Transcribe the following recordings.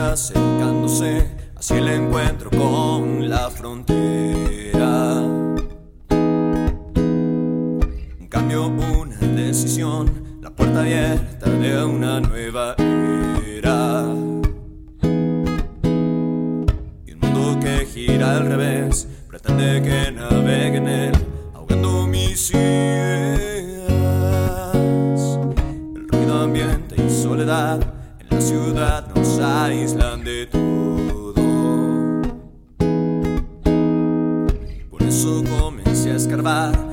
acercándose hacia el encuentro con la frontera. Un cambio, una decisión, la puerta abierta de una nueva era. Y un mundo que gira al revés, pretende que navegue en él, ahogando mis ideas. El ruido ambiente y soledad ciudad nos aíslan de todo. Por eso comencé a escarbar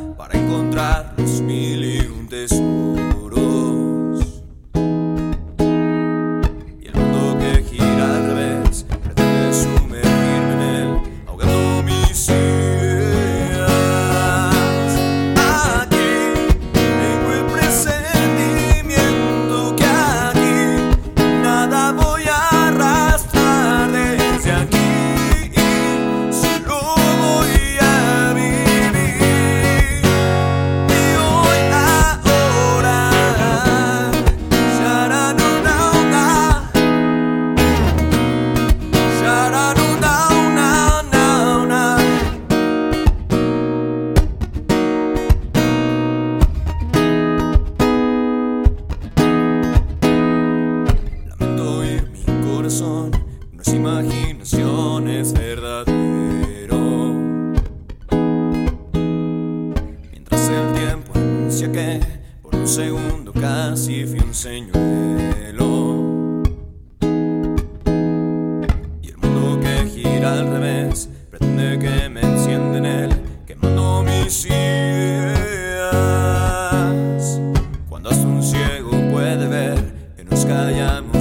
si fui un señuelo. Y el mundo que gira al revés pretende que me encienda en él, quemando mis ideas. Cuando hasta un ciego puede ver que nos callamos.